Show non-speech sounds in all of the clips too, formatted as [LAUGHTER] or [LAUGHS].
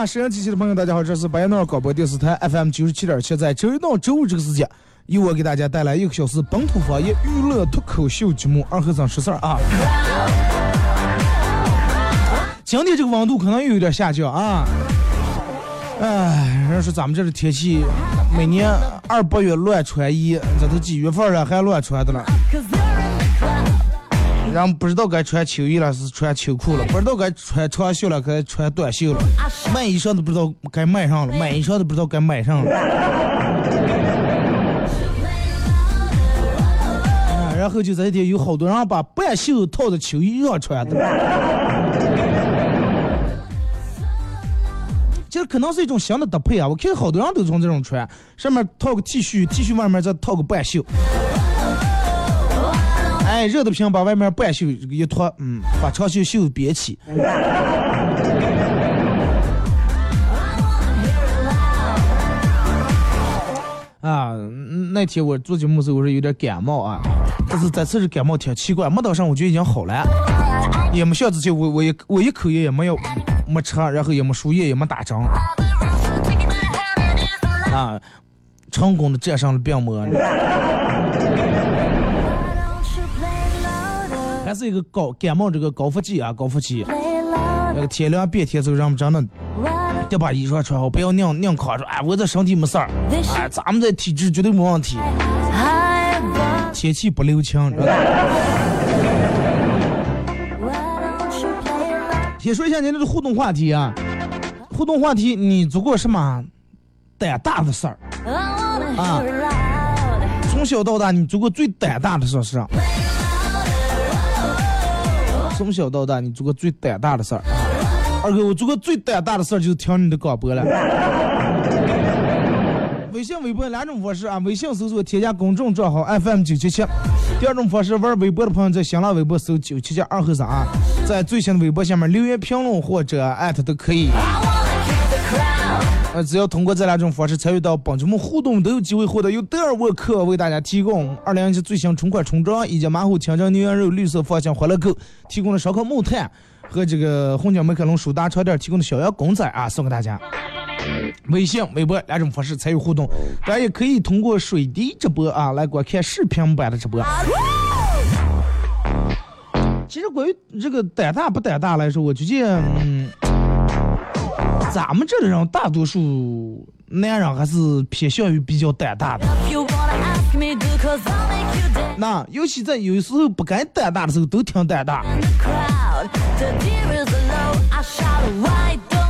啊，沈阳机器的朋友，大家好，这是白彦淖尔广播电视台 FM 九十七点七，在周一到周五这个时间，由我给大家带来一个小时本土方言娱乐脱口秀节目《二和尚十四》啊。今天这个温度可能又有点下降啊。哎，人家说咱们这的天气，每年二八月乱穿衣，这都几月份了还乱穿的了。然后不知道该穿秋衣了，是穿秋裤了；不知道该穿长袖了，该穿短袖了。卖衣裳的不知道该卖上了，买衣裳的不知道该买上了。啊，然后就这一天有好多人把半袖套在秋衣上穿的。其实可能是一种新的搭配啊，我看好多人都从这种穿，上面套个 T 恤，T 恤外面再套个半袖。哎，热的不行，把外面半袖一脱，嗯，把长袖袖子别起。[LAUGHS] 啊，那天我做节目时候我是有点感冒啊，但是这次是感冒挺奇怪，没到上我就已经好了，也没像之前我我一我一口烟也没有没吃，然后也没输液也没打针，啊，成功的战胜了病魔。还是一个高感冒这个高发季啊，高发期，那个天凉变天之后，人们真的得把衣裳穿好，不要硬硬扛着，哎，我这身体没事儿，哎，咱们这体质绝对没问题，天气不留情。知道吧?先说一下您这个互动话题啊，互动话题，你做过什么胆大的事儿 Ah. loud. 从小到大，你做过最胆大的事儿是啥？从小到大，你做过最胆大的事儿？二哥，我做过最胆大的事儿就是听你的广播了。[LAUGHS] 微信、微博两种方式啊，微信搜索添加公众账号 FM 九七七，第二种方式玩微博的朋友在新浪微博搜九七七二和三啊，在最新的微博下面留言评论或者艾特都可以。呃，只要通过这两种方式参与到本节目互动，都有机会获得由德尔沃克为大家提供二零一七最新春款春装以及马虎清蒸牛羊肉绿色方向欢乐购提供的烧烤木炭和这个红椒美凯龙舒达超店提供的小羊公仔啊，送给大家。微信、微博两种方式参与互动，大家也可以通过水滴直播啊来观看视频版的直播。其实关于这个胆大不胆大来说，我觉得，嗯，咱们这里人大多数男人还是偏向于比较胆大的。那尤其在有时候不该胆大的时候，都挺胆大。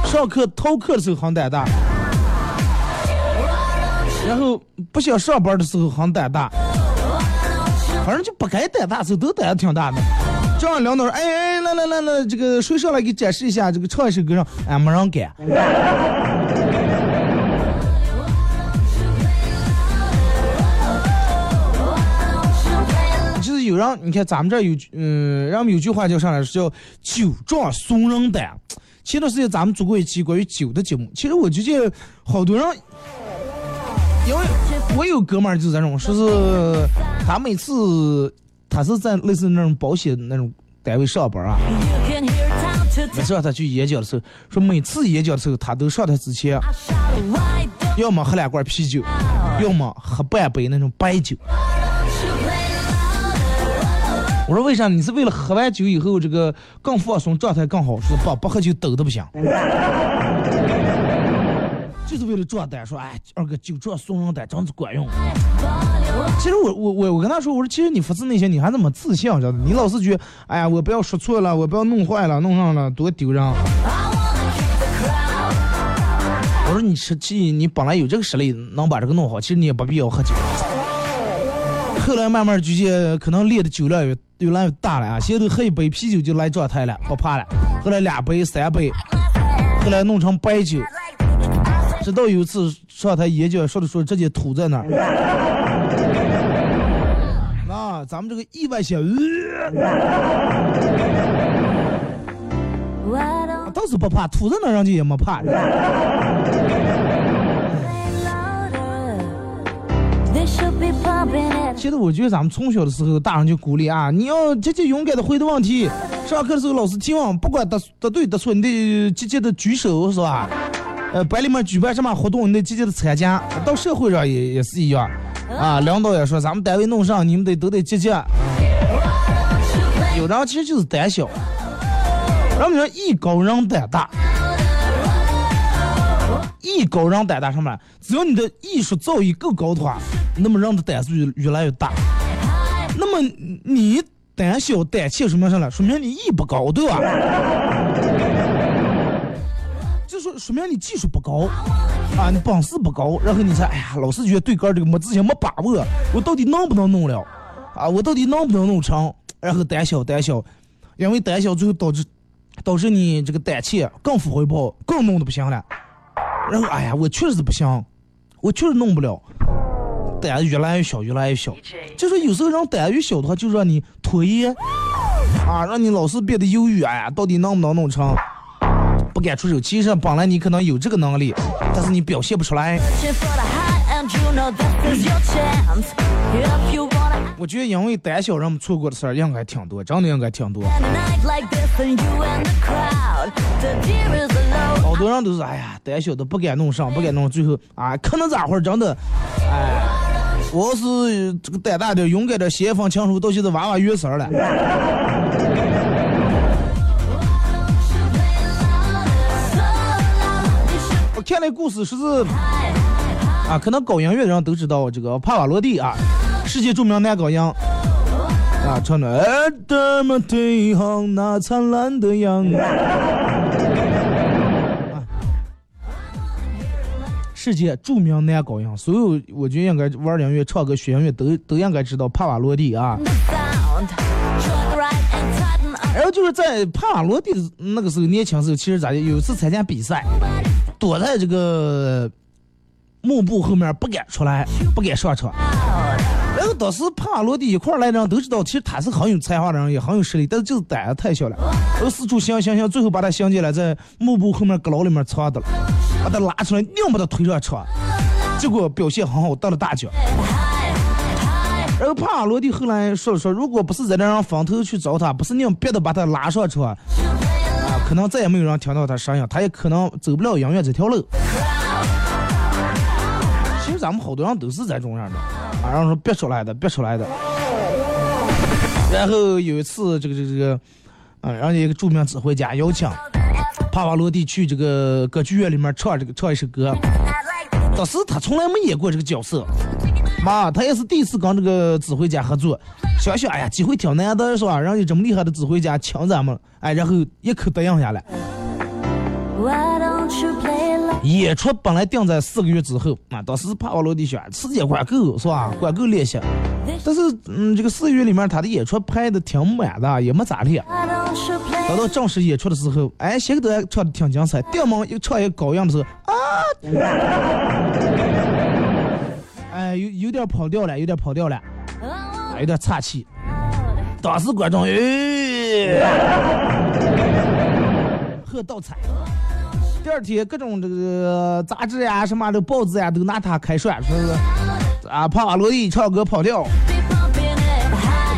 上课逃课的时候很胆大，然后不想上班的时候很胆大，反正就不该胆大的时候都胆子挺大的。这样领导说：“哎哎，来来来，这个谁上来给展示一下这个唱一首歌上，哎，没人敢。就是有人，你看咱们这儿有，嗯、人们有句话叫啥来着？叫酒壮怂人胆。前段时间咱们做过一期关于酒的节目，其实我觉得好多人，因为我有哥们儿就是这种，说是他每次他是在类似那种保险那种单位上班啊，You can hear town to 每次他去演讲的时候，说每次演讲的时候，他都上台之前，要么喝两罐啤酒，要么喝半杯那种白酒。我说为啥？你是为了喝完酒以后这个更放松，状态更好？说不不喝酒抖的不行，为了壮胆。说哎，二哥酒壮怂人胆，真是管用。其实我我我我跟他说，我说其实你发自内心你还是没自信，知道。你老是觉得，哎呀，我不要说错了，我不要弄坏了，弄上了多丢人。我说你实际你本来有这个实力能把这个弄好，其实你也不必要喝酒。后来慢慢逐渐可能练的酒量越越来越大了啊，现在都喝一杯啤酒就来状态了，不怕了。后来两杯三杯，后来弄成白酒，直到有一次上台演讲说的说着直接吐在那儿。[LAUGHS] 啊，咱们这个意外险，呃、倒是不怕，吐在那儿人家也没怕。其实我觉得咱们从小的时候，大人就鼓励啊，你要积极勇敢的回答问题。上课的时候，老师提问，不管答答对答错，你得积极的举手，是吧？呃，班里面举办什么活动，你得积极的参加。到社会上也也是一样，啊，领导也说咱们单位弄上，你们得都得积极。有人其实就是胆小，然后你说艺高人胆大，艺高人胆大什么？只要你的艺术造诣够高的话，那么人的胆子就越来越大。那么你胆小胆怯说明啥了？说明你艺不高，对吧？就说说明你技术不高啊，你本事不高。然后你才，哎呀，老是觉得对杆这个没自信、没把握，我到底能不能弄了？啊，我到底能不能弄成？然后胆小胆小，因为胆小最后导致导致你这个胆怯更负回报，更弄得不行了。然后哎呀，我确实是不行，我确实弄不了。胆子越来越小，越来越小。就说有时候让胆子越小的话，就让你拖延啊，让你老是变得犹豫。哎呀，到底能不能弄成？不敢出手。其实本来你可能有这个能力，但是你表现不出来。我觉得因为胆小，人们错过的事儿应该挺多，真的应该挺多。好多人都是哎呀，胆小的不敢弄上，不敢弄，最后啊，可能咋会儿，真的，哎，我是这个胆大点，勇敢点，先锋枪手，到现在娃娃约色了。看那故事说是啊，可能搞音乐的人都知道这个帕瓦罗蒂啊，世界著名男高音啊，唱的《爱的么对航那灿烂的阳光》。世界著名男高音，所有我觉得应该玩音乐、唱歌、学音乐都都应该知道帕瓦罗蒂啊。然后就是在帕瓦罗蒂的那个时候年轻时候，其实咋的，有一次参加比赛，躲在这个幕布后面不敢出来，不敢上场。然后当时帕瓦罗蒂一块来的人都知道，其实他是很有才华的人，也很有实力，但是就是胆子太小了。然后四处想想想，最后把他想起来，在幕布后面阁楼里面藏的了，把他拉出来，硬把他推上场，结果表现很好，得了大奖。然后帕瓦罗蒂后来说了说，如果不是在那让风头去找他，不是硬逼的把他拉上车，可能再也没有人听到他声音，他也可能走不了音乐这条路。其实咱们好多人都是这种样的，啊，让人说逼出来的，逼出来的。然后有一次，这个这个这个，啊，人家一个著名指挥家邀请帕瓦罗蒂去这个歌剧院里面唱这个唱一首歌，当时他从来没演过这个角色，妈，他也是第一次跟这个指挥家合作，想想，哎呀，机会挺难得，是吧？人家这么厉害的指挥家请咱们，哎，然后一口答应下来。演出本来定在四个月之后，啊，当时帕瓦罗蒂选时间管够，是吧？管够练习，但是，嗯，这个四个月里面他的演出排的挺满的，也没咋练。等到正式演出的时候，哎，谁个都还唱的挺精彩。电门又唱一个高音的时候，啊，[LAUGHS] 哎，有有点跑调了，有点跑调了，啊，有点岔气。当时观众，哎，喝倒彩。第二天，各种这个杂志呀、什么的报纸呀，都拿他开涮，说是啊，帕瓦罗蒂唱歌跑调。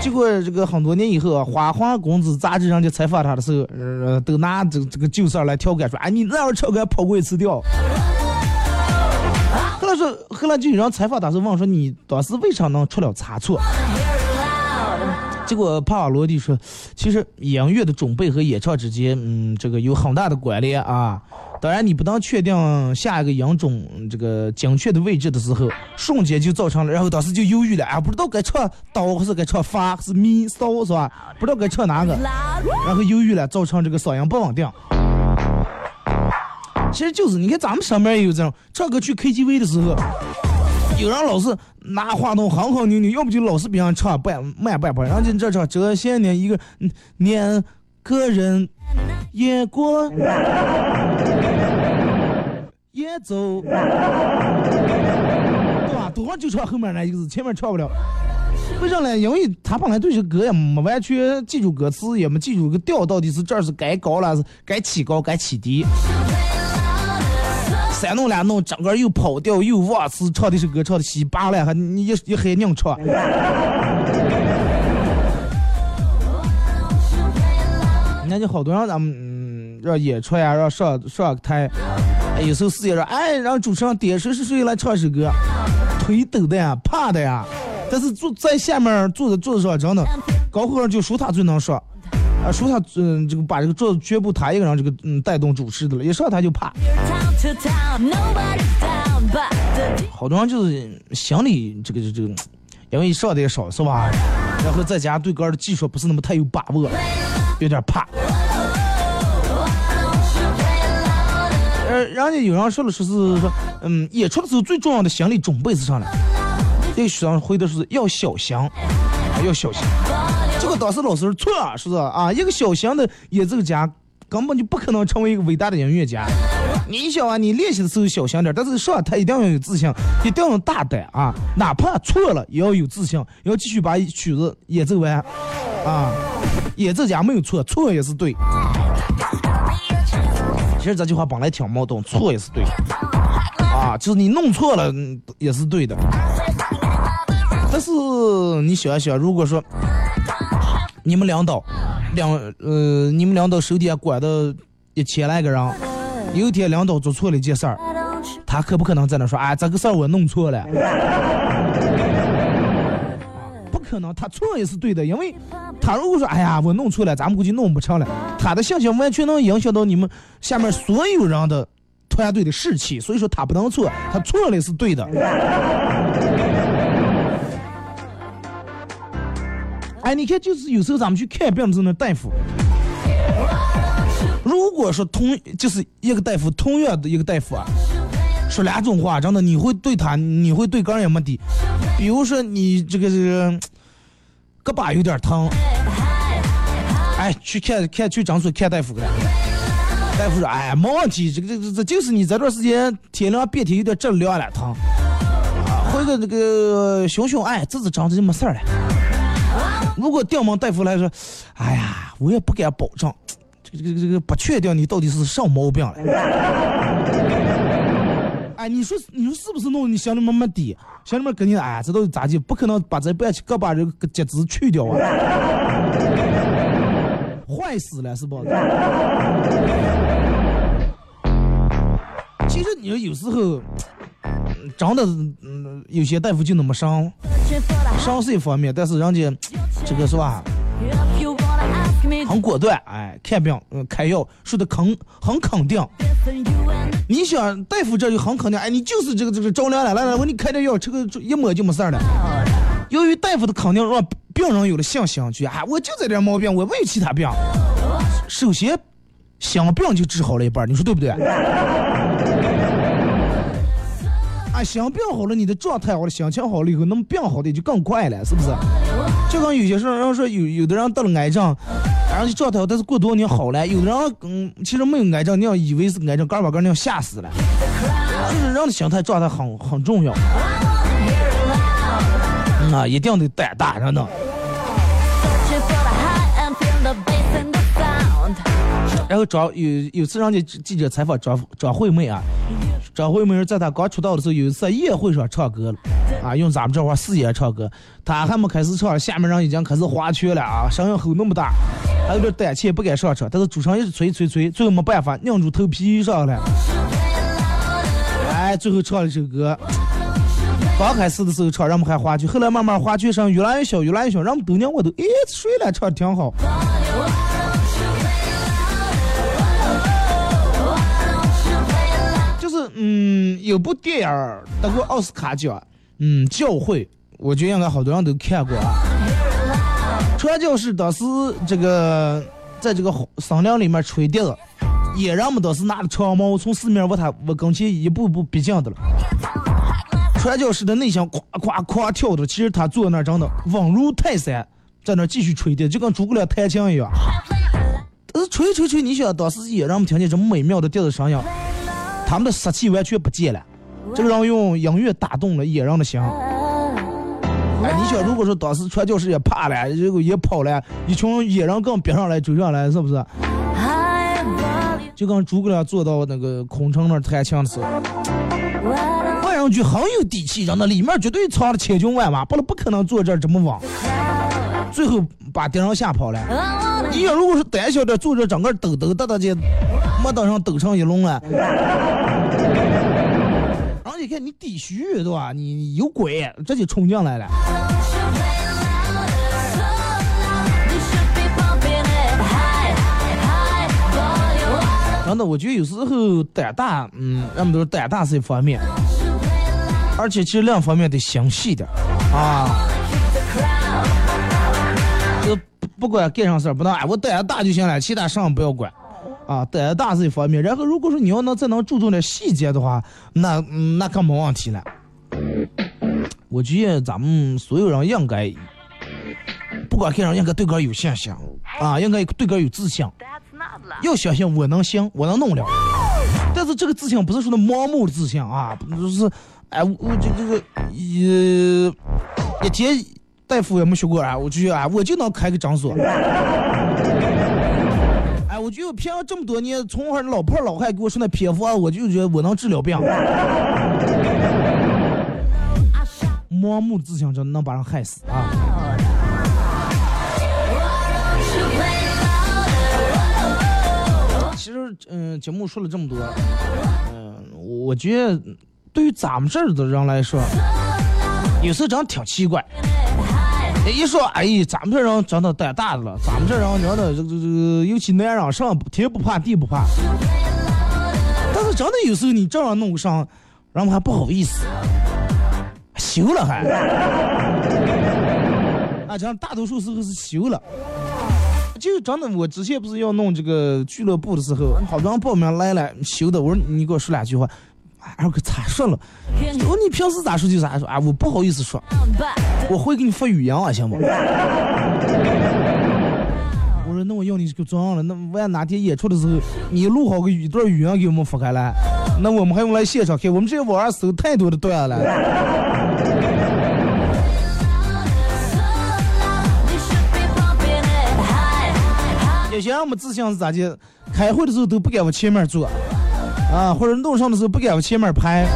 结果这个很多年以后啊，花花公子杂志上去采访他的时候，呃，都拿这这个旧事儿来调侃说，哎，你那会唱歌跑过一次调。后来，就有人采访当时问说，你当时为啥能出了差错？结果帕瓦罗蒂说，其实音乐的准备和演唱之间，嗯，这个有很大的关联啊。当然，你不当确定下一个音准这个精确的位置的时候，瞬间就造成了，然后当时就犹豫了，啊，不知道该唱 do 还是该唱发，是咪嗦是吧？不知道该唱哪个，然后犹豫了，造成这个嗓音不稳定。其实就是，你看咱们身边也有这种，唱歌去 KTV 的时候，有人老是拿话筒哼哼扭扭，要不就老是别人唱半慢半拍，然后就这唱这些年一个年个人也过也走，[LAUGHS] 对吧？多少就唱后面那一个字，前面唱不了。为啥呢？因为他本来对这歌也没完全记住歌词，也没记住个调到底是这是该高了，是该起高该起低。三弄两弄，整个又跑调又忘词，唱的是歌唱的稀巴烂，还你也也还硬唱。你看，就好多让咱们嗯让演出呀，让上上台，哎，有时候事业说，哎，让主持人点谁谁谁来唱首歌，腿抖的呀，怕的呀。但是坐在下面坐着坐着上，真的，高和尚就说他最能说，啊，说他嗯这个把这个桌子全部他一个人这个嗯带动主持的了，一上他就怕。好多人就是心里这个这个，因为上的也少是吧？然后再加上对歌的技术不是那么太有把握，有点怕。呃，人家有人说了，说是说，嗯，演出的时候最重要的心理准备是啥呢？这个学生回的是要小心，要小心。当时老师错，是不是啊？一个小型的演奏家根本就不可能成为一个伟大的音乐家。你想啊，你练习的时候小心点，但是上台一定要有自信，一定要大胆啊！哪怕错了也要有自信，要继续把曲子演奏完啊！演奏家没有错，错也是对。其实这句话本来挺矛盾，错也是对啊，就是你弄错了也是对的。但是你想一想，如果说你们领导两呃，你们领导手底下管的一千来个人，有一天领导做错了一件事儿，他可不可能在那说，哎，这个事儿我弄错了？[LAUGHS] 不可能，他错也是对的，因为他如果说，哎呀，我弄错了，咱们估计弄不成了，他的形象完全能影响到你们下面所有人的团队的士气，所以说他不能错，他错了也是对的。哎，你看，就是有时候咱们去看病的时候，大夫，如果说同就是一个大夫，同样的一个大夫啊，说两种话，真的你会对他，你会对个人也没底。比如说你这个这个胳膊有点疼，哎，去看看去诊所看大夫去了。大夫说，哎，没问题，这个这这这就是你这段时间天凉变天有点着凉了疼，啊回个这个熊熊，哎，这是长着就没事了。如果调门大夫来说，哎呀，我也不敢保证，这个这个这个不确定你到底是什么毛病了。[LAUGHS] 哎，你说你说是不是弄你心里面没底？心里面肯定哎，这到底咋地？不可能把这半胳膊这个截肢去掉啊！坏死了是不？其实你说有时候。真的，嗯，有些大夫就那么伤，伤是一方面，但是人家这个是吧，很果断，哎，看病，嗯，开药说的肯很肯定。你想大夫这就很肯定，哎，你就是这个这个着凉了，来来，我给你开点药，这个一抹就没事了。由于大夫的肯定，让病人有了信心，去啊，我就这点毛病，我没有其他病。首先，想病就治好了一半，你说对不对？想，病好了，你的状态好了，心情好了以后，那么病好的就更快了，是不是？就跟有些时候，人说有有的人得了癌症，然后就状态好，但是过多年好了；有的人嗯，其实没有癌症，你要以为是癌症，刚把个那样吓死了。就是人的心态状态很很重要。啊，一定得胆大着呢。然后张有有次人家记者采访张张惠妹啊，张惠妹在她刚出道的时候，有一次在宴会上唱歌了，啊，用咱们这话四爷唱歌，他还没开始唱，下面人已经开始划拳了啊，声音吼那么大，还有点胆怯，不敢上场，但是主唱一直催催催，最后没办法，硬住头皮上了，哎，最后唱了一首歌。刚开始的时候唱，人们还划拳，后来慢慢划拳声越来越小，越来越小，人们都娘我都，哎，睡了，唱的挺好。嗯，有部电影得过奥斯卡奖，嗯，教会，我觉得应该好多人都看过啊。传教士当时这个在这个森林里面吹笛子，野人们当时拿着长矛从四面往他往跟前一步步逼近的了。传教士的内心夸夸夸跳的，其实他坐那儿真的稳如泰山，在那儿继续吹笛，就跟诸葛亮弹琴一样。但是吹吹吹，你想当时野人们听见这么美妙的笛子声音，他们的杀气完全不见了。这个人用音乐打动了野人的心。哎，你想，如果说当时传教士也怕了，这个也跑了，一群野人更逼上来追上来，是不是？就跟诸葛亮坐到那个空城那儿弹琴的时候，看上去很有底气，让那里面绝对藏了千军万马，不然不可能坐这儿这么稳。最后把敌人吓跑了。你想如果是胆小点，坐这整个抖抖哒哒的，没等上抖成一龙了。[LAUGHS] 然后你看你底虚对吧？你有鬼，这就冲进来了。真的，我觉得有时候胆大，嗯，人们都说胆大是一方面，而且其实两方面得详细点啊。这不管干啥事儿，不能哎我胆大就行了，其他啥不要管。啊，胆大是一方面，然后如果说你要能再能注重点细节的话，那那更没问题了。我觉得咱们所有人应该，不管干啥应该对个有信心啊，应该对个有自信，要相信我能行，我能弄了。但是这个自信不是说的盲目的自信啊，就是哎我这这个一一天大夫也没学过啊，我就觉得啊我就能开个诊所。哎，我就凭这么多年，从我老婆老汉给我说那偏方，我就觉得我能治了病。盲目自信真能把人害死啊！其实，嗯，节目说了这么多，嗯，我觉得对于咱们这儿的人来说，有时候真的挺奇怪。一说，哎呀，咱们这人真的胆大的了，咱们这人真的这这这，尤其男人上天不怕地不怕。但是真的有时候你这样弄上，人们还不好意思，羞了还。啊，这样大多数时候是羞了。就真的，我之前不是要弄这个俱乐部的时候，好多人报名来了，羞的。我说你给我说两句话。二哥咋说了？我你平时咋说就咋说啊！我不好意思说，我会给你发语音啊，行不？[LAUGHS] 我说那我要你个装了，那万一哪天演出的时候，你录好个一段语音给我们发开来，那我们还用来现场看？我们这些网上搜太多的段了。有些人没自信是咋的？开会的时候都不敢往前面坐。啊，或者弄上的时候不敢往前面排，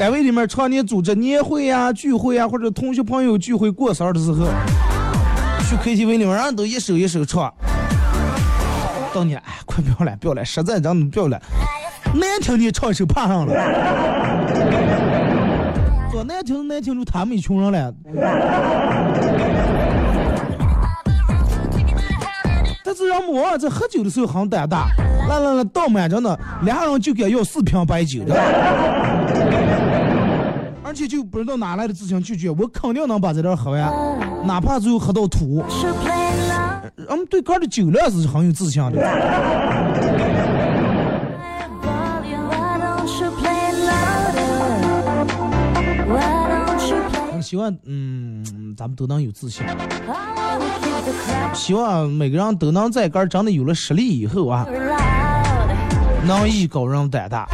单位里面常年组织年会呀、聚会呀，或者同学朋友聚会过生日的时候，去 KTV 里面，人都一首一首唱。到你，哎，快不要了，不要了，实在咱们不要了，难听的唱一首怕上了，说难听难听出他们一群人了。但是人们往往在喝酒的时候很胆大。来来来，倒满着呢，俩人就该要四瓶白酒的，[LAUGHS] 而且就不知道哪来的自信，拒绝我肯定能把这点喝完，哪怕最后喝到吐。俺们对哥的酒量是很有自信的。希望嗯，咱们都能有自信。希望每个人都能在杆儿真的有了实力以后啊。能艺高人胆大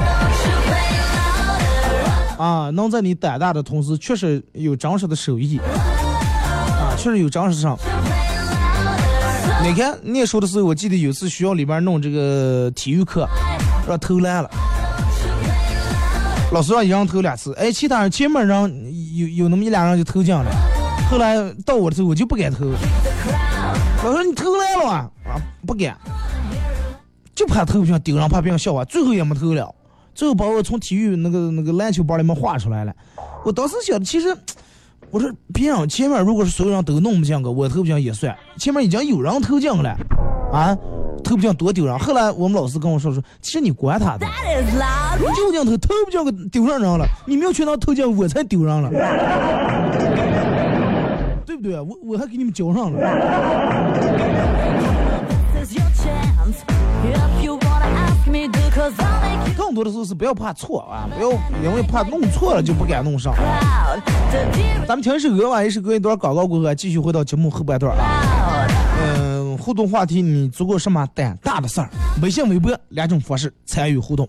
啊！能在你胆大的同时，确实有真实的手艺啊，确实有真实上。你看念书的时候，我记得有次学校里边弄这个体育课，让偷懒了，老师让一人投两次，哎，其他人前面人有有那么一两人就投进了，后来到我的时候我就不敢投。我说你投来了啊？啊，不敢，就怕投不上，丢上怕别人笑话，最后也没投了，最后把我从体育那个那个篮球班里面划出来了。我当时想，其实我说别人前面如果是所有人都弄不进个，我投不进也算，前面已经有人投进了，啊。投不进多丢人。后来我们老师跟我说说，其实你管他的，你就进投，投不进个丢上人了。你没有去那投进，我才丢人了，[LAUGHS] 对不对？我我还给你们交上了。更多的时候是不要怕错啊，不要因为怕弄错了就不敢弄上。咱们听一首歌吧，一首歌一段广告过后，继续回到节目后半段啊。互动话题你做过什么胆大的事儿？微信、微博两种方式参与互动。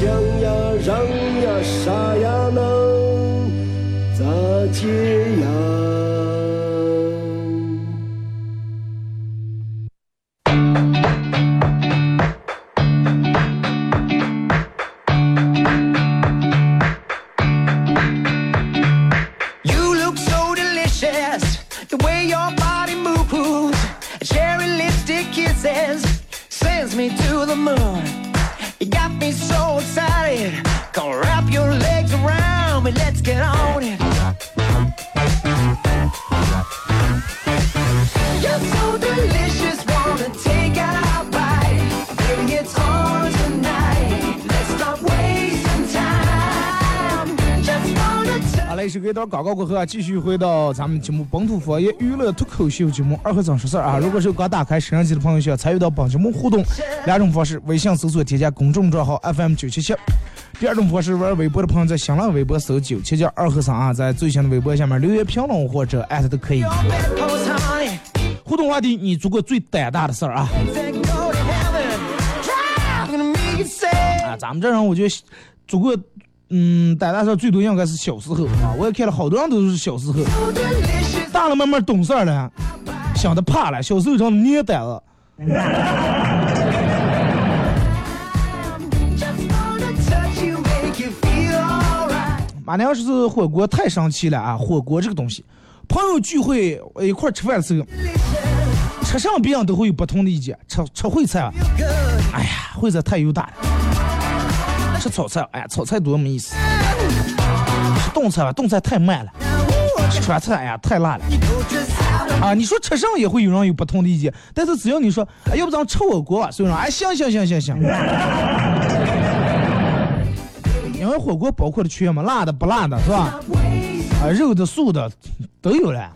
想呀，让呀，啥呀，能咋接呀？一段广告过后啊，继续回到咱们节目本土方言娱乐脱口秀节目二和尚说事儿啊。如果是刚打开摄像机的朋友，需要参与到本节目互动，两种方式：微信搜索添加公众账号 FM 九七七；第二种方式，玩微博的朋友在新浪微博搜九七七二和尚啊，在最新的微博下面留言评论或者艾特都可以。互动话题：你做过最胆大的事儿啊？[LAUGHS] 啊，咱们这人我觉得做过。嗯，胆大事最多应该是小时候啊，我也看了好多人都是小时候，大了慢慢懂事儿了，想的怕了，小时候真的捏胆子。马娘是火锅太神奇了啊！火锅这个东西，朋友聚会一块吃饭的时候，吃上别人都会有不同的意见，吃吃烩菜，哎呀，烩菜太油大了。吃炒菜，哎呀，炒菜多没意思。吃冻菜吧，冻菜太慢了。吃川菜，哎呀，太辣了。啊，你说吃上也会有人有不同的意见，但是只要你说，哎，要不咱吃火锅吧，所以说，哎，行行行行行。因为火锅包括的全嘛，辣的不辣的是吧？啊，肉的素的都有了。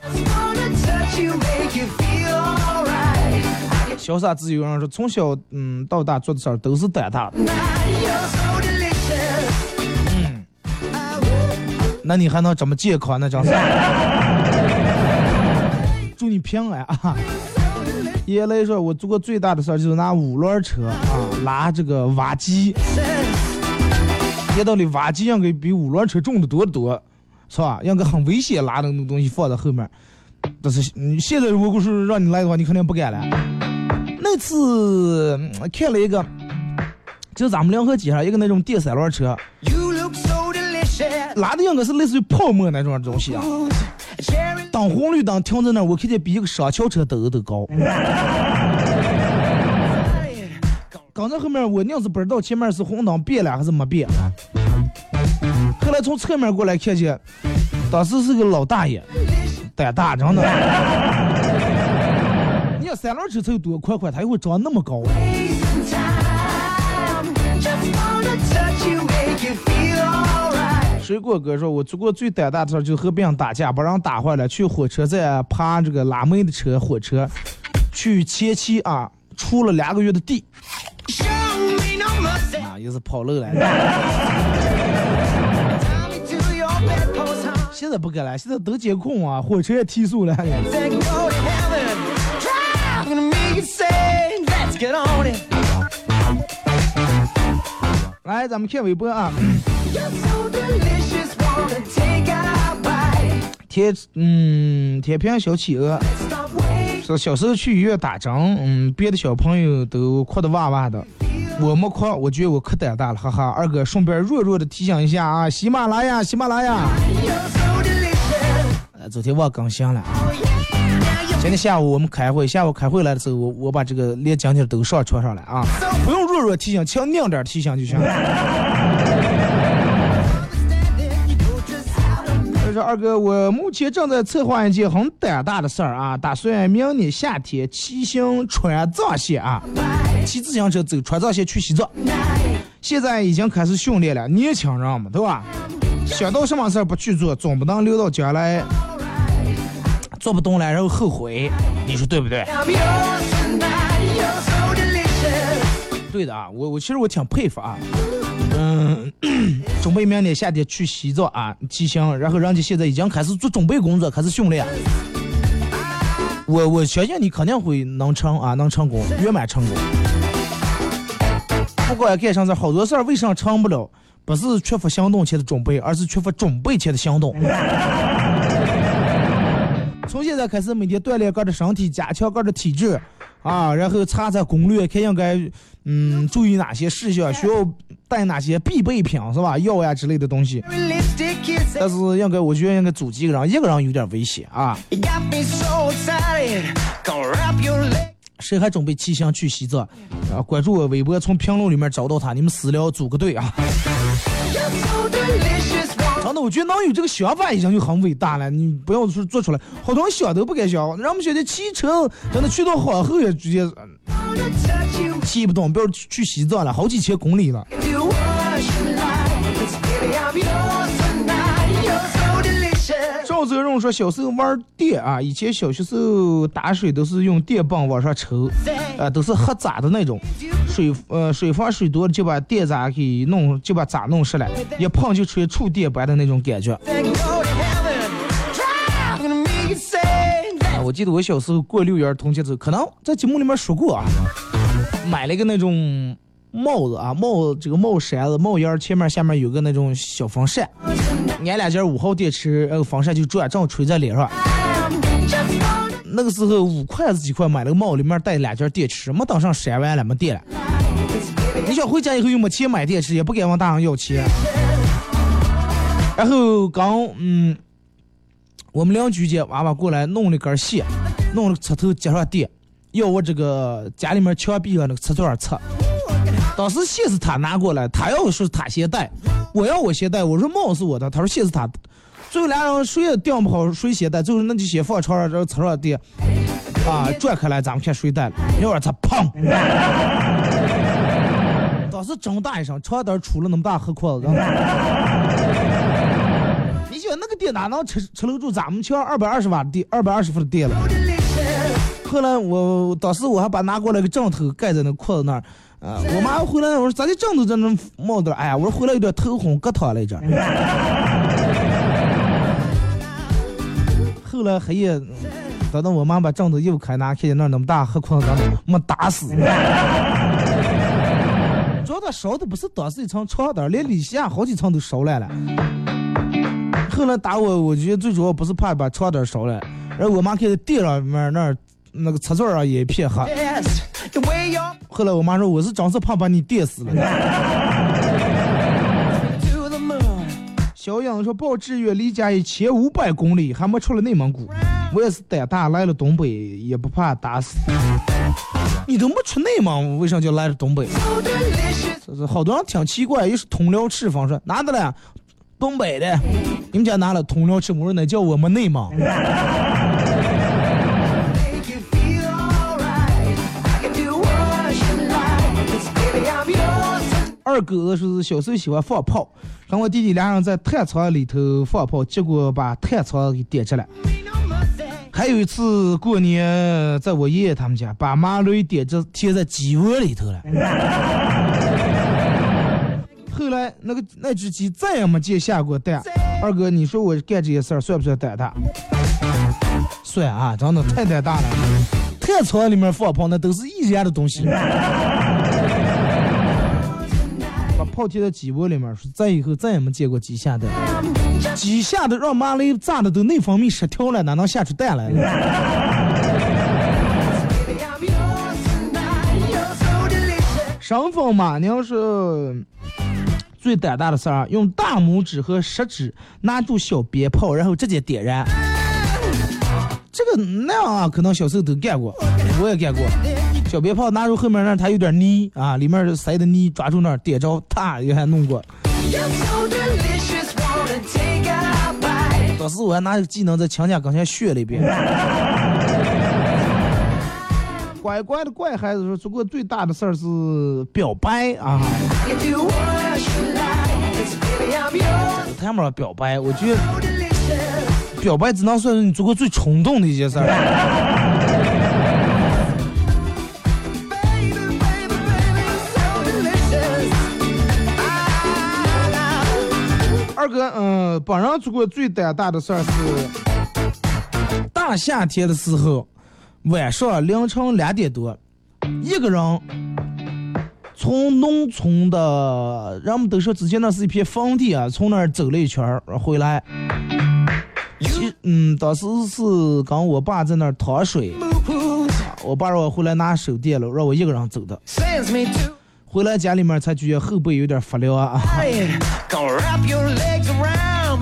潇洒自由人说，从小嗯到大做的事儿都是胆大的。那你还能怎么健康？那真是。[LAUGHS] 祝你平安啊！爷来说，我做过最大的事儿就是拿五轮车啊拉这个挖机。街道里挖机应该比五轮车重的多得多，是吧？应该很危险，拉的那种东西放在后面。但是你现在如果是让你来的话，你肯定不敢了。那次看了一个，就咱们两河街上一个那种电三轮车。拉的应该是类似于泡沫那种东西啊，等红绿灯停在那儿，我看见比一个双桥车都都高。[LAUGHS] 刚在后面，我硬是不知道前面是红灯变了还是没变。后来从侧面过来看见，当时是个老大爷，胆大着呢。[LAUGHS] 你看三轮车才有多宽宽，他又会长那么高。水果哥说：“我做过最胆大的事就是和别人打架，把人打坏了，去火车站爬这个拉煤的车，火车去前期啊，出了两个月的地，啊，也是跑路了。[LAUGHS] 现在不敢了，现在都监控啊，火车也提速了。来，咱们看微博啊。”天，嗯，天平小企鹅。说小时候去医院打针，嗯，别的小朋友都哭的哇哇的，我没哭，我觉得我可胆大了，哈哈。二哥顺便弱弱的提醒一下啊，喜马拉雅，喜马拉雅，呃，昨天忘更新了，今天下午我们开会，下午开会来的时候，我我把这个连今天都上传上来啊，不用弱弱提醒，强硬点提醒就行。了。二哥，我目前正在策划一件很胆大的事儿啊，打算明年夏天骑行川藏线啊，骑自行车走川藏线去西藏。现在已经开始训练了，年轻人嘛，对吧？想到什么事儿不去做，总不能留到将来做不动了，然后后悔，你说对不对？对的啊，我我其实我挺佩服啊，准备明年夏天去西藏啊骑行，然后人家现在已经开始做准备工作，开始训练。我我相信你肯定会能成啊，能成功，圆满成功。不管干啥事，好多事儿为啥成不了？不是缺乏行动前的准备，而是缺乏准备前的行动。从现在开始，每天锻炼个的身体，加强个的体质，啊，然后查查攻略，看应该嗯注意哪些事项，需要带哪些必备品，是吧？药呀之类的东西。但是应该，我觉得应该组几个人，一个人有点危险啊。谁还准备骑行去西藏？啊，关注我微博，从评论里面找到他，你们私聊组个队啊。真的，我觉得能有这个想法已经就很伟大了。你不要说做出来，好多人想都不敢想。让我们觉得骑车，真的去到皇后也直接骑不动，不要去西藏了，好几千公里了。赵泽荣说，小时候玩电啊，以前小学时候打水都是用电棒往上抽，啊，都是黑渣的那种，水呃水房水多了就把电渣给弄，就把渣弄湿了，一碰就出现触电般的那种感觉。啊，我记得我小时候过六一儿童节时候，可能在节目里面说过啊，买了一个那种帽子啊，帽这个帽扇子，帽檐前面下面有个那种小风扇，安两节五号电池，然后风扇就转，正好吹在脸上。那个时候五块还是几块买了个帽，里面带两节电池，没等上扇完了，没电了。你想回家以后又没钱买电池，也不敢问大人要钱。然后刚嗯，我们邻居家娃娃过来弄了根线，弄了个插头接上电，要我这个家里面墙壁上那个插座儿插。当时线是他拿过来，他要说他先带，我要我先带，我说帽是我的，他说线是他，最后俩人谁也定不好谁先带，最后那就先放床上，然后插上电，啊，转开来咱们看谁带了，一会儿他砰，当时真大一声，床单出了那么大黑裤子，你想那个电哪能吃吃得住咱们墙二百二十瓦的电，二百二十伏的电了？后来我当时我还把拿过来个枕头盖在那裤子那儿。啊！我妈回来，我说咋的枕头在那冒的？哎呀，我说回来有点头昏，硌疼来着。后来黑夜，等到我妈把枕头又开拿，看见那那么大黑框子，没打死。主要他烧的不是当时一层床单，连里下好几层都烧烂了。后来打我，我觉得最主要不是怕把床单烧了，然后我妈看见地上面那那个插座上也一片黑。后来我妈说我是真是怕把你电死了。小杨说报志愿离家一千五百公里，还没出了内蒙古。我也是胆大来了东北，也不怕打死。你都没出内蒙，为啥就来了东北？这是好多人挺奇怪，又是通辽赤峰说哪的了？东北的。你们家拿了通辽赤峰，我说那叫我们内蒙。二哥是小时候喜欢放炮，跟我弟弟俩人在炭仓里头放炮，结果把炭仓给点着了。还有一次过年，在我爷爷他们家，把麻雷点着贴在鸡窝里头了。[LAUGHS] 后来那个那只鸡再也没见下过蛋。二哥，你说我干这些事儿算不算胆大？算啊，真的太胆大了。炭仓里面放炮，那都是易燃的东西。炮贴在鸡窝里面，说再以后再也没见过鸡下蛋。鸡下的让麻雷炸的都内分泌失调了，哪能下出蛋来了？神风马娘是最胆大的事儿，用大拇指和食指拿住小鞭炮，然后直接点燃。这个那样啊，可能小时候都干过，我也干过。小鞭炮拿住后面那它有点泥啊，里面塞的泥，抓住那儿点着，啪也还弄过。当时我还拿个技能在墙角刚才学了一遍。[LAUGHS] 乖乖的乖孩子说，做过最大的事儿是表白啊。谈不上表白，我觉得表白只能算是你做过最冲动的一件事儿。二哥，嗯，本人做过最胆大的事儿是大夏天的时候，晚上凌晨两点多，一个人从农村的，人们都说之前那是一片坟地啊，从那儿走了一圈儿回来。其嗯，当时是跟我爸在那儿淌水，我爸让我回来拿手电了，让我一个人走的。回来家里面才觉得后背有点发凉啊。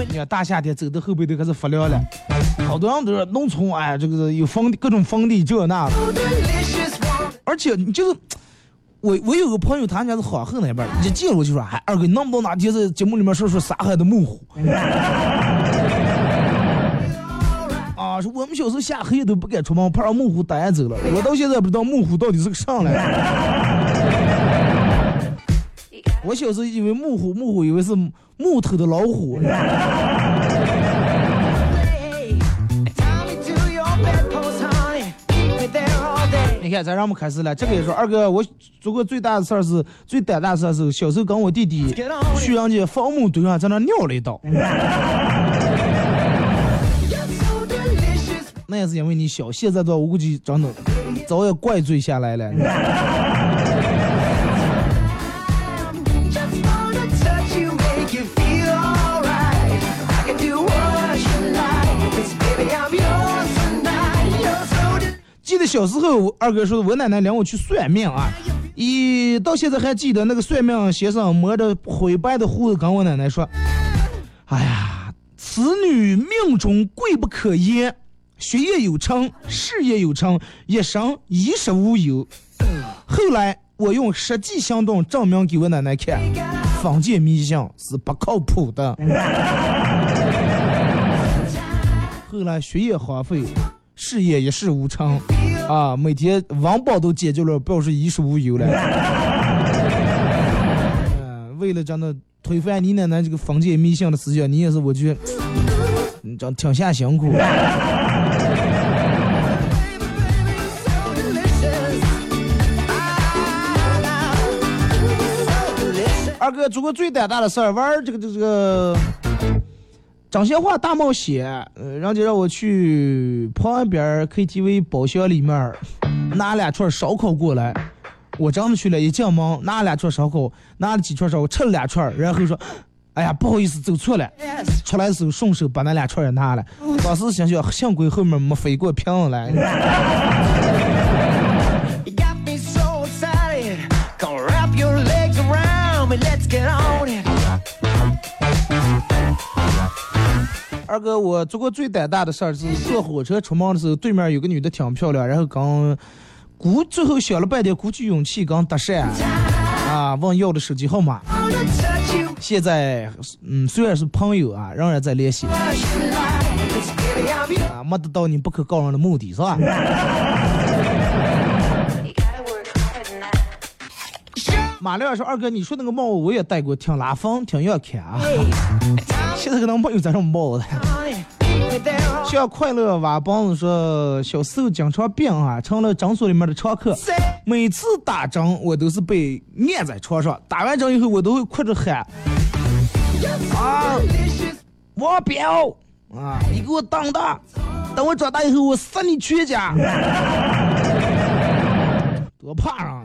你看大夏天走的后背都开始发凉了，好多人都说农村哎，这个有坟地各种坟地这那的，而且你就是我我有个朋友，他家是黄河那边儿，一进我就说，哎，二哥，能不能哪天在节目里面说说上海的木虎？[LAUGHS] 啊，说我们小时候下黑夜都不敢出门，怕让木虎逮走了。我到现在不知道木虎到底是个啥来。我小时候以为木虎，木虎以为是木头的老虎。你看，咱让我们开始了。这个也说，二哥，我做过最大的事儿是最胆大的事儿是小时候跟我弟弟去人家坟墓堆上，在那尿了一道。那也是因为你小，现在的我估计真的早也怪罪下来了。得小时候，二哥说我奶奶领我去算命啊，一到现在还记得那个算命先生摸着灰白的胡子跟我奶奶说：“哎呀，此女命中贵不可言，学业有成，事业有成，一生衣食无忧。”后来我用实际行动证明给我奶奶看，封建迷信是不靠谱的。[LAUGHS] 后来学业荒废。事业一事无成，啊，每天温饱都解决了，表示衣食无忧了。嗯，[LAUGHS] 为了真的推翻你奶奶这个封建迷信的思想，你也是我觉得，你这挺下辛苦。[LAUGHS] 二哥做过最胆大的事儿，玩这个这个这个。张先话大冒险，呃，人家让我去旁边 KTV 包厢里面拿两串烧烤过来，我真的去了，一进门拿两串烧烤，拿了几串烧烤，吃了两串，然后说，哎呀，不好意思，走错了，出来的时候顺手把那两串也拿了，当时想想，幸亏后面没飞过瓶子来。二哥，我做过最胆大的事儿是坐火车出门的时候，对面有个女的挺漂亮，然后刚鼓最后想了半天，鼓起勇气刚搭讪啊，问要的手机号码。现在嗯，虽然是朋友啊，仍然在联系。啊，没得到你不可告人的目的是吧？马亮说：“二哥，你说那个帽我也戴过，挺拉风，挺要看啊。现在可能没有这种帽子。”像快乐娃帮子说：“小时候经常病啊，成了诊所里面的常客。每次打针，我都是被按在床上。打完针以后，我都会哭着喊：啊，王彪啊，你给我等等，等我长大以后，我杀你全家！多怕啊！”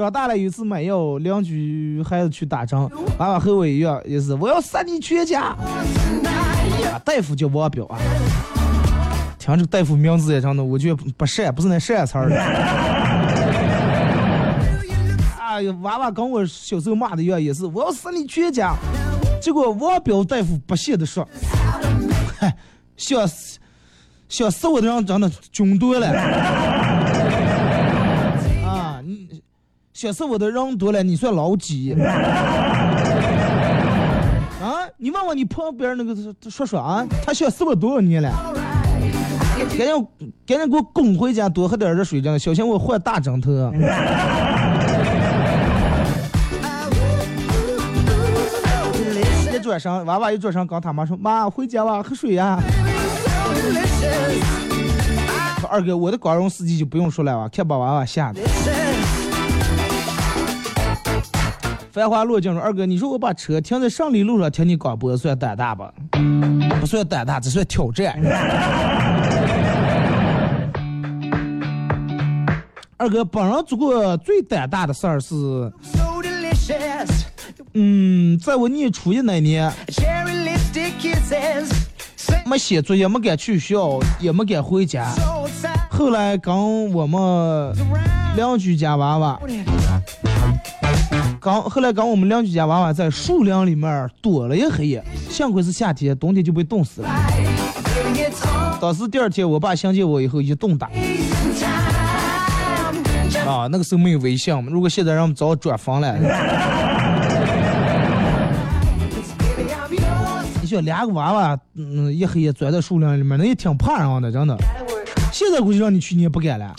长大了有一次买药，邻居孩子去打针，爸爸和我一样，也是我要杀你全家。啊，大夫叫王彪啊，听这个大夫名字也真的，我觉得不善，不是那善词儿。[LAUGHS] 哎呀，娃娃跟我小时候骂的一样，也是我要杀你全家。结果王彪大夫不屑的说：“ [LAUGHS] 嗨，想想死我的人真的军多了。”想死我的人多了，你算老几？[LAUGHS] 啊！你问问你旁边那个说说啊，他想死我多少年了？赶紧赶紧给我滚回家，多喝点热水，这样小心我换大枕头。一转身，娃娃一转身，跟他妈说：“妈，回家吧，喝水呀。”说二哥，我的光荣事迹就不用说了啊，看把娃娃吓的。繁华落尽说二哥，你说我把车停在胜利路上听你广播算胆大吧？不算胆大，这算挑战。[LAUGHS] 二哥，本人做过最胆大的事儿是，嗯，在我念初一那年，没写作业，没敢去学校，也没敢回家。后来跟我们邻居家娃娃，刚后来刚我们邻居家娃娃在树林里面躲了一黑夜，幸亏是夏天，冬天就被冻死了。当时第二天我爸相见我以后一顿打。啊，那个时候没有微信，如果现在让我们早转房了。[LAUGHS] 你说两个娃娃，嗯，一黑夜钻在树林里面，那也挺怕人的，真的。现在估计让你去你也不敢了。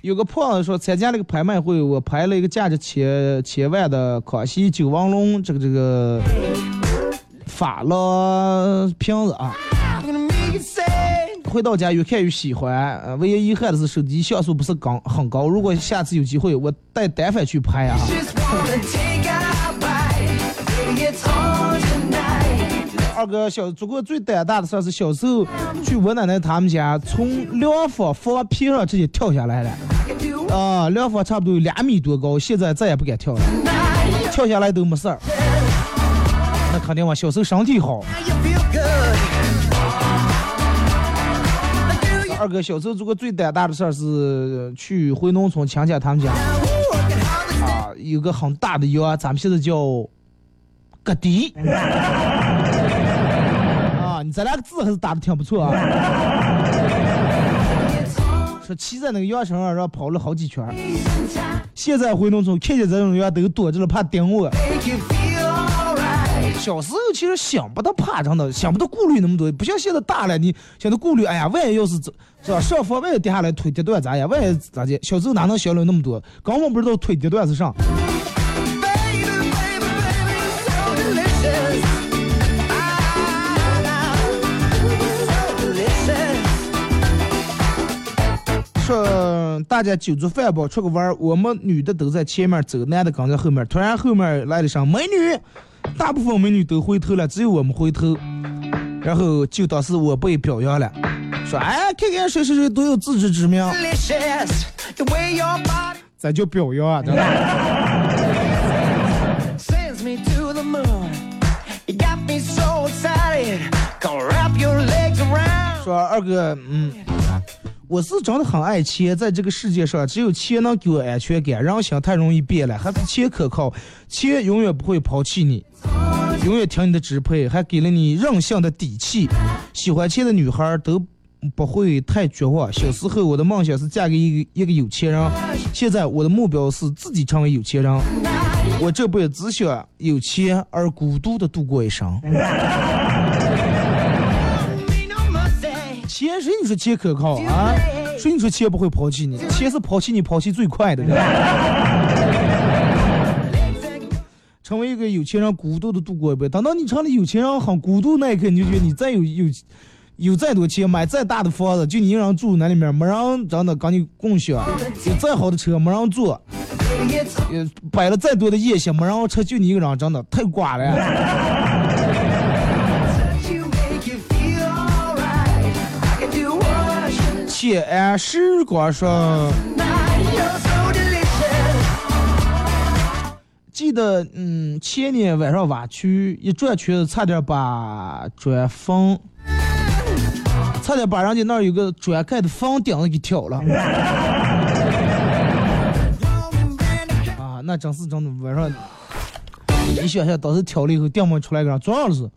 有个朋友说参加了个拍卖会，我拍了一个价值千千万的康熙九王龙这个这个法拉瓶子啊。回到家越看越喜欢，唯一遗憾的是手机像素不是高很高。如果下次有机会，我带单反去拍啊。二哥小做过最胆大的事儿是小时候去我奶奶他们家，从凉房房皮上直接跳下来了。啊，凉房差不多有两米多高，现在再也不敢跳了，跳下来都没事儿。那肯定嘛，小时候身体好。二哥小时候做过最胆大的事儿是去回农村亲戚他们家，啊，有个很大的羊，咱们现在叫割地。啊，你这两个字还是打的挺不错啊。[LAUGHS] 说骑在那个羊身上，然后跑了好几圈。现在回农村看见这种羊都躲着了，怕叮我。小时候其实想不到怕，真的想不到顾虑那么多，不像现在大了，你想到顾虑，哎呀，万一要是是吧，上房万一跌下来腿跌断咋样？万一咋的？小时候哪能想了那么多？根本不知道腿跌断是啥。说大家酒足饭饱出个弯，我们女的都在前面走，男的跟在后面，突然后面来了声美女。大部分美女都回头了，只有我们回头，然后就当是我被表扬了，说哎，看看谁谁谁都有自知之明，咱就表扬啊，说二哥，嗯。我是真的很爱钱，在这个世界上，只有钱能给我安全感。人心太容易变了，还是钱可靠。钱永远不会抛弃你，永远听你的支配，还给了你任性的底气。喜欢钱的女孩都不会太绝望。小时候我的梦想是嫁给一个一个有钱人，现在我的目标是自己成为有钱人。我这辈子只想有钱而孤独的度过一生。钱谁你说钱可靠啊？谁你说钱不会抛弃你？钱是抛弃你抛弃最快的。[LAUGHS] 成为一个有钱人，孤独的度过一辈。等到你成了有钱人，很孤独那一刻，你就觉得你再有有有再多钱，买再大的房子，就你一个人住那里面，没人真的跟你共享；有再好的车，没人坐；摆了再多的夜宵，没人吃，就你一个人，真的太寡了。谢安时光说，记得嗯，前年晚上挖区一转圈子，差点把砖缝，差点把人家那儿有个砖盖的房顶子给挑了。[LAUGHS] 啊，那真是真的晚上，你想想，当时挑了以后，顶门出来个人撞了是。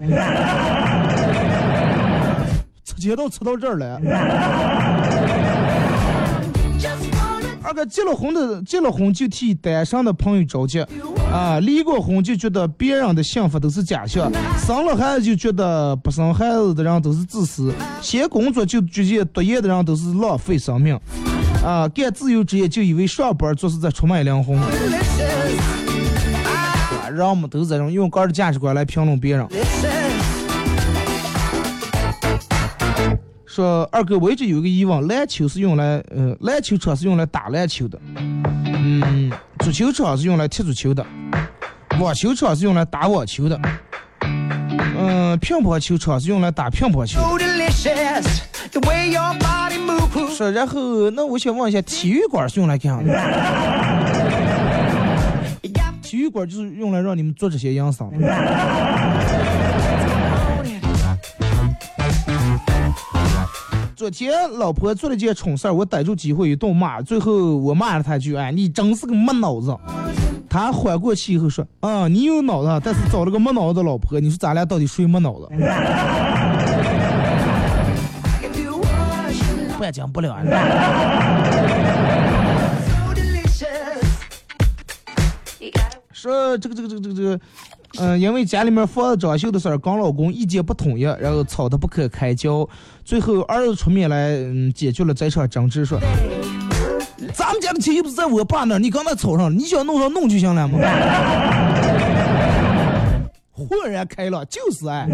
街道吃到这儿来，[LAUGHS] 二哥结了婚的结了婚就替单身的朋友着急，啊，离过婚就觉得别人的幸福都是假象，生了孩子就觉得不生孩子的人都是自私，先工作就觉得读研的人都是浪费生命，啊，干自由职业就以为上班就是在出卖灵魂，啊人们都是这种用个人价值观来评论别人。说二哥，我一直有一个疑问，篮球是用来，呃，篮球场是用来打篮球的，嗯，足球场是用来踢足球的，网球场是用来打网球的，嗯，乒乓球场是用来打乒乓球。说，然后那我想问一下，体育馆是用来干啥的？体育馆就是用来让你们做这些养生的昨天老婆做了件蠢事儿，我逮住机会一顿骂，最后我骂了她一句：“哎，你真是个没脑子。”她缓过气以后说：“啊，你有脑子，但是找了个没脑子的老婆，你说咱俩到底谁没脑子？”不讲不了。说这个这个这个这个这个。嗯，因为家里面房子装修的事儿跟老公意见不统一，然后吵得不可开交，最后儿子出面来嗯解决了这场争执，说咱们家的钱又不是在我爸那儿，你刚才吵上了，你想弄上弄就行了嘛。[LAUGHS] 豁然开朗，就是爱。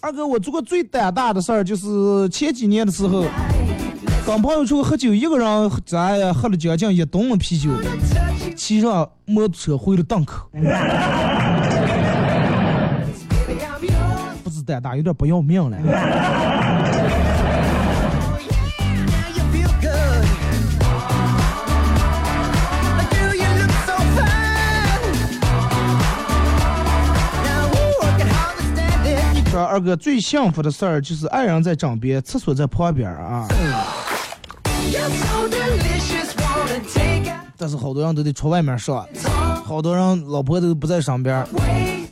二哥，我做过最胆大的事儿就是前几年的时候，跟朋友出去喝酒，一个人咱喝了将近一吨啤酒。骑上摩托车回了档口，[LAUGHS] 不是胆大，有点不要命了。说二哥最幸福的事儿就是爱人在枕边，厕所在旁边啊。但是好多人都得出外面上，[LAUGHS] 好多人老婆都不在身边，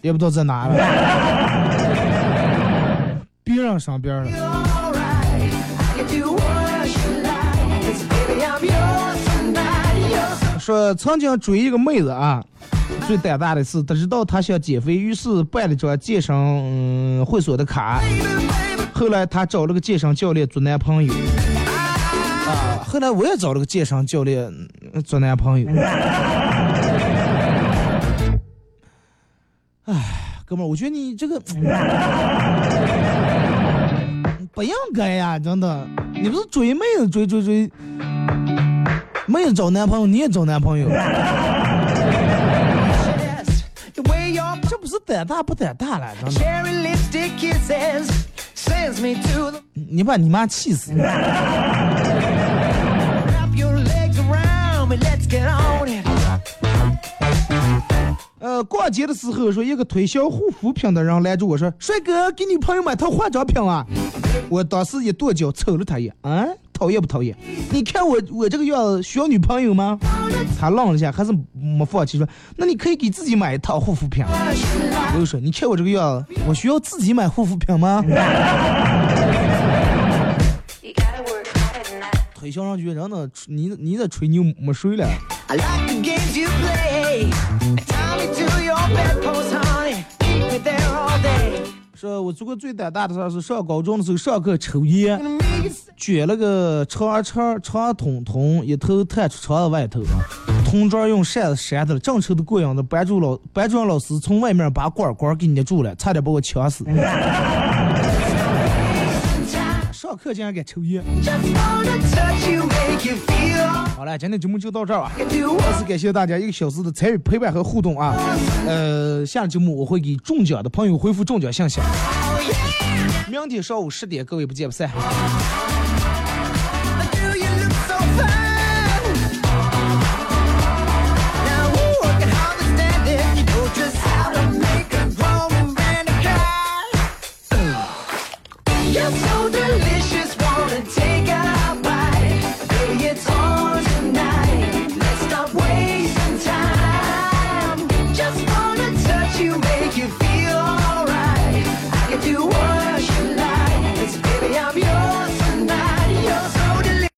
也不知道在哪了，别人身边了。说曾经追一个妹子啊，最胆大的是，他知道她想减肥，于是办了张健身会所的卡，后来她找了个健身教练做男朋友。啊！后来我也找了个健身教练做男朋友。哎，哥们儿，我觉得你这个不应该呀，真的。你不是追妹子追追追，妹子找男朋友你也找男朋友，这不是胆大不胆大了，真的。你把你妈气死！呃，逛街的时候说，一个推销护肤品的人拦住我说：“帅哥，给女朋友买套化妆品啊！”我当时一跺脚，瞅了他一眼，啊，讨厌不讨厌？你看我我这个样子需要女朋友吗？他愣了一下，还是没放弃说：“那你可以给自己买一套护肤品。”我又说：“你看我这个样子，我需要自己买护肤品吗？”推销上去，人呢？你你在吹牛没水了。说，我做过最胆大的事儿是上高中的时候上课抽烟，卷了个长长长筒筒，一头探出窗子外头，同桌用扇子扇他了，正抽的过瘾的，班主老班主任老师从外面把管管给捏住了，差点把我呛死。[LAUGHS] 上课竟然敢抽烟！好了，今天节目就到这儿吧。再次感谢大家一个小时的参与陪伴和互动啊！呃，下节目我会给中奖的朋友回复中奖信息。明天上午十点，各位不见不散。